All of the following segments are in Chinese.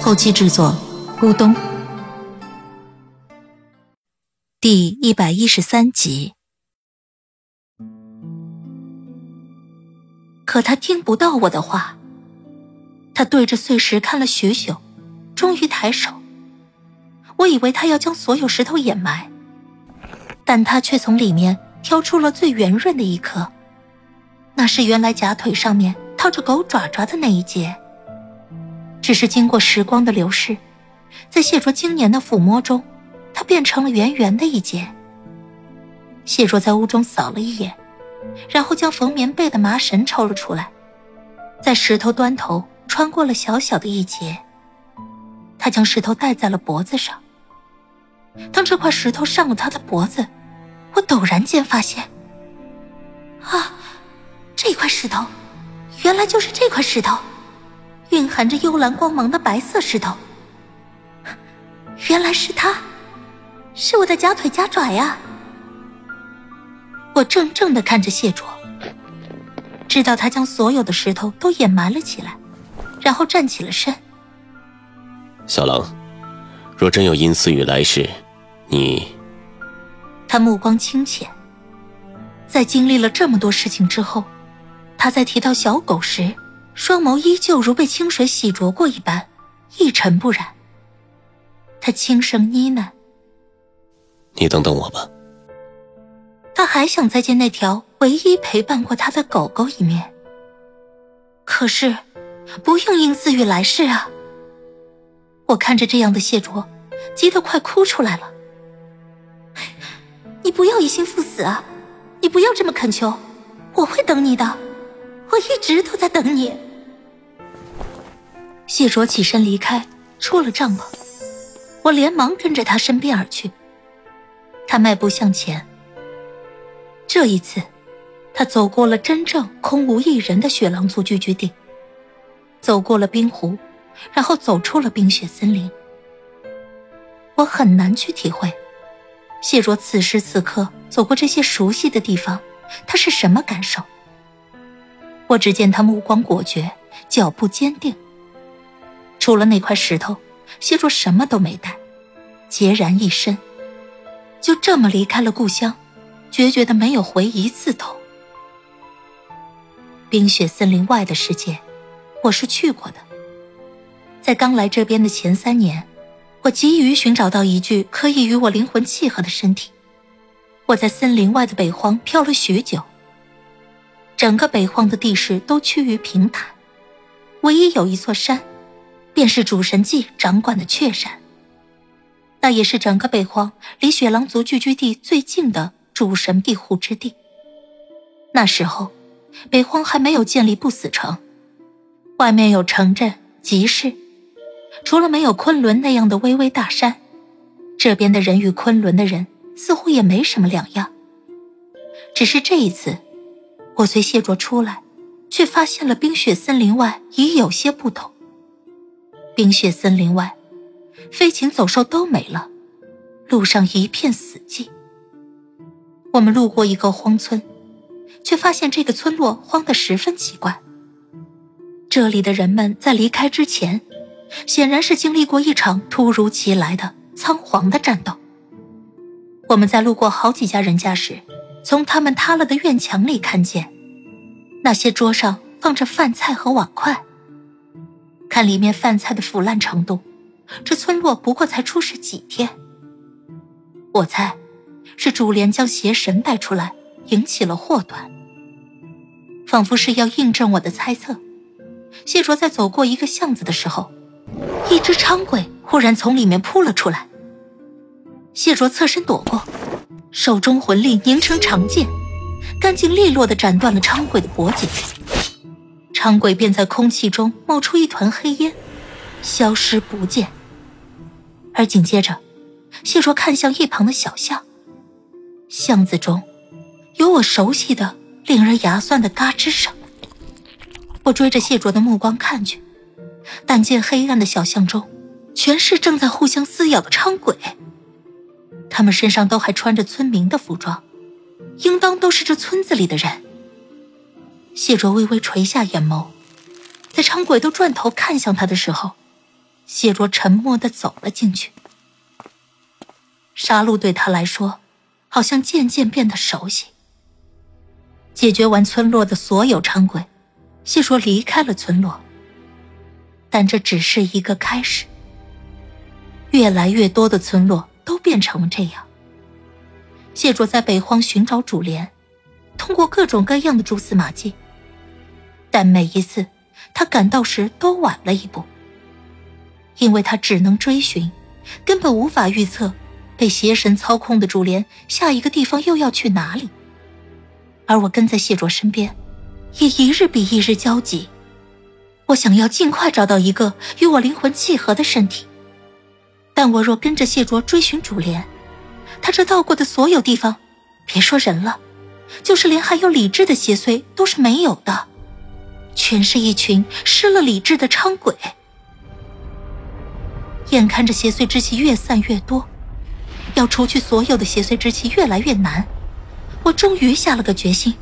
后期制作：咕咚。第一百一十三集。可他听不到我的话，他对着碎石看了许久，终于抬手。我以为他要将所有石头掩埋，但他却从里面挑出了最圆润的一颗，那是原来假腿上面套着狗爪爪的那一节。只是经过时光的流逝，在谢卓经年的抚摸中。它变成了圆圆的一截。谢卓在屋中扫了一眼，然后将缝棉被的麻绳抽了出来，在石头端头穿过了小小的一截。他将石头戴在了脖子上。当这块石头上了他的脖子，我陡然间发现，啊，这块石头，原来就是这块石头，蕴含着幽蓝光芒的白色石头。原来是他。是我的假腿假爪呀！我怔怔的看着谢卓，知道他将所有的石头都掩埋了起来，然后站起了身。小狼，若真有阴司与来世，你……他目光清浅，在经历了这么多事情之后，他在提到小狗时，双眸依旧如被清水洗濯过一般，一尘不染。他轻声呢喃。你等等我吧。他还想再见那条唯一陪伴过他的狗狗一面。可是，不用因自欲来世啊！我看着这样的谢卓，急得快哭出来了。你不要一心赴死啊！你不要这么恳求，我会等你的，我一直都在等你。谢卓起身离开，出了帐篷，我连忙跟着他身边而去。他迈步向前。这一次，他走过了真正空无一人的雪狼族聚居地，走过了冰湖，然后走出了冰雪森林。我很难去体会，谢卓此时此刻走过这些熟悉的地方，他是什么感受。我只见他目光果决，脚步坚定。除了那块石头，谢卓什么都没带，孑然一身。就这么离开了故乡，决绝的没有回一次头。冰雪森林外的世界，我是去过的。在刚来这边的前三年，我急于寻找到一具可以与我灵魂契合的身体。我在森林外的北荒漂了许久。整个北荒的地势都趋于平坦，唯一有一座山，便是主神祭掌管的雀山。那也是整个北荒离雪狼族聚居地最近的主神庇护之地。那时候，北荒还没有建立不死城，外面有城镇、集市，除了没有昆仑那样的巍巍大山，这边的人与昆仑的人似乎也没什么两样。只是这一次，我随谢卓出来，却发现了冰雪森林外已有些不同。冰雪森林外。飞禽走兽都没了，路上一片死寂。我们路过一个荒村，却发现这个村落荒得十分奇怪。这里的人们在离开之前，显然是经历过一场突如其来的仓皇的战斗。我们在路过好几家人家时，从他们塌了的院墙里看见，那些桌上放着饭菜和碗筷，看里面饭菜的腐烂程度。这村落不过才出世几天，我猜是主莲将邪神带出来，引起了祸端。仿佛是要印证我的猜测，谢卓在走过一个巷子的时候，一只昌鬼忽然从里面扑了出来。谢卓侧身躲过，手中魂力凝成长剑，干净利落地斩断了昌鬼的脖颈。昌鬼便在空气中冒出一团黑烟。消失不见。而紧接着，谢卓看向一旁的小巷，巷子中有我熟悉的、令人牙酸的嘎吱声。我追着谢卓的目光看去，但见黑暗的小巷中，全是正在互相撕咬的伥鬼。他们身上都还穿着村民的服装，应当都是这村子里的人。谢卓微微垂下眼眸，在伥鬼都转头看向他的时候，谢卓沉默的走了进去。杀戮对他来说，好像渐渐变得熟悉。解决完村落的所有伥鬼。谢卓离开了村落，但这只是一个开始。越来越多的村落都变成了这样。谢卓在北荒寻找主莲，通过各种各样的蛛丝马迹，但每一次他赶到时都晚了一步，因为他只能追寻，根本无法预测被邪神操控的主莲下一个地方又要去哪里。而我跟在谢卓身边。也一日比一日焦急，我想要尽快找到一个与我灵魂契合的身体。但我若跟着谢卓追寻主莲，他这到过的所有地方，别说人了，就是连还有理智的邪祟都是没有的，全是一群失了理智的伥鬼。眼看着邪祟之气越散越多，要除去所有的邪祟之气越来越难，我终于下了个决心。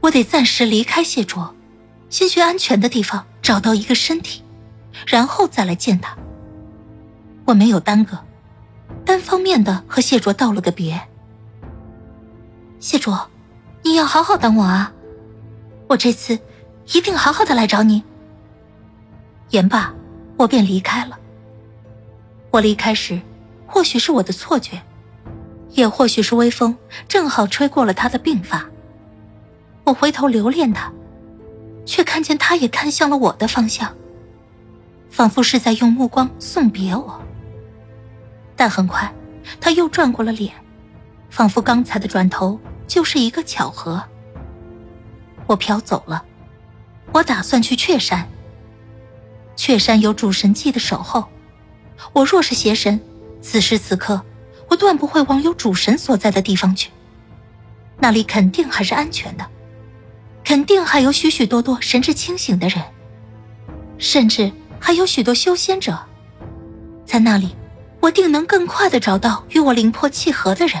我得暂时离开谢卓，先去安全的地方找到一个身体，然后再来见他。我没有耽搁，单方面的和谢卓道了个别。谢卓，你要好好等我啊！我这次一定好好的来找你。言罢，我便离开了。我离开时，或许是我的错觉，也或许是微风正好吹过了他的鬓发。我回头留恋他，却看见他也看向了我的方向，仿佛是在用目光送别我。但很快，他又转过了脸，仿佛刚才的转头就是一个巧合。我飘走了，我打算去雀山。雀山有主神祭的守候，我若是邪神，此时此刻，我断不会往有主神所在的地方去，那里肯定还是安全的。肯定还有许许多多神志清醒的人，甚至还有许多修仙者，在那里，我定能更快的找到与我灵魄契合的人。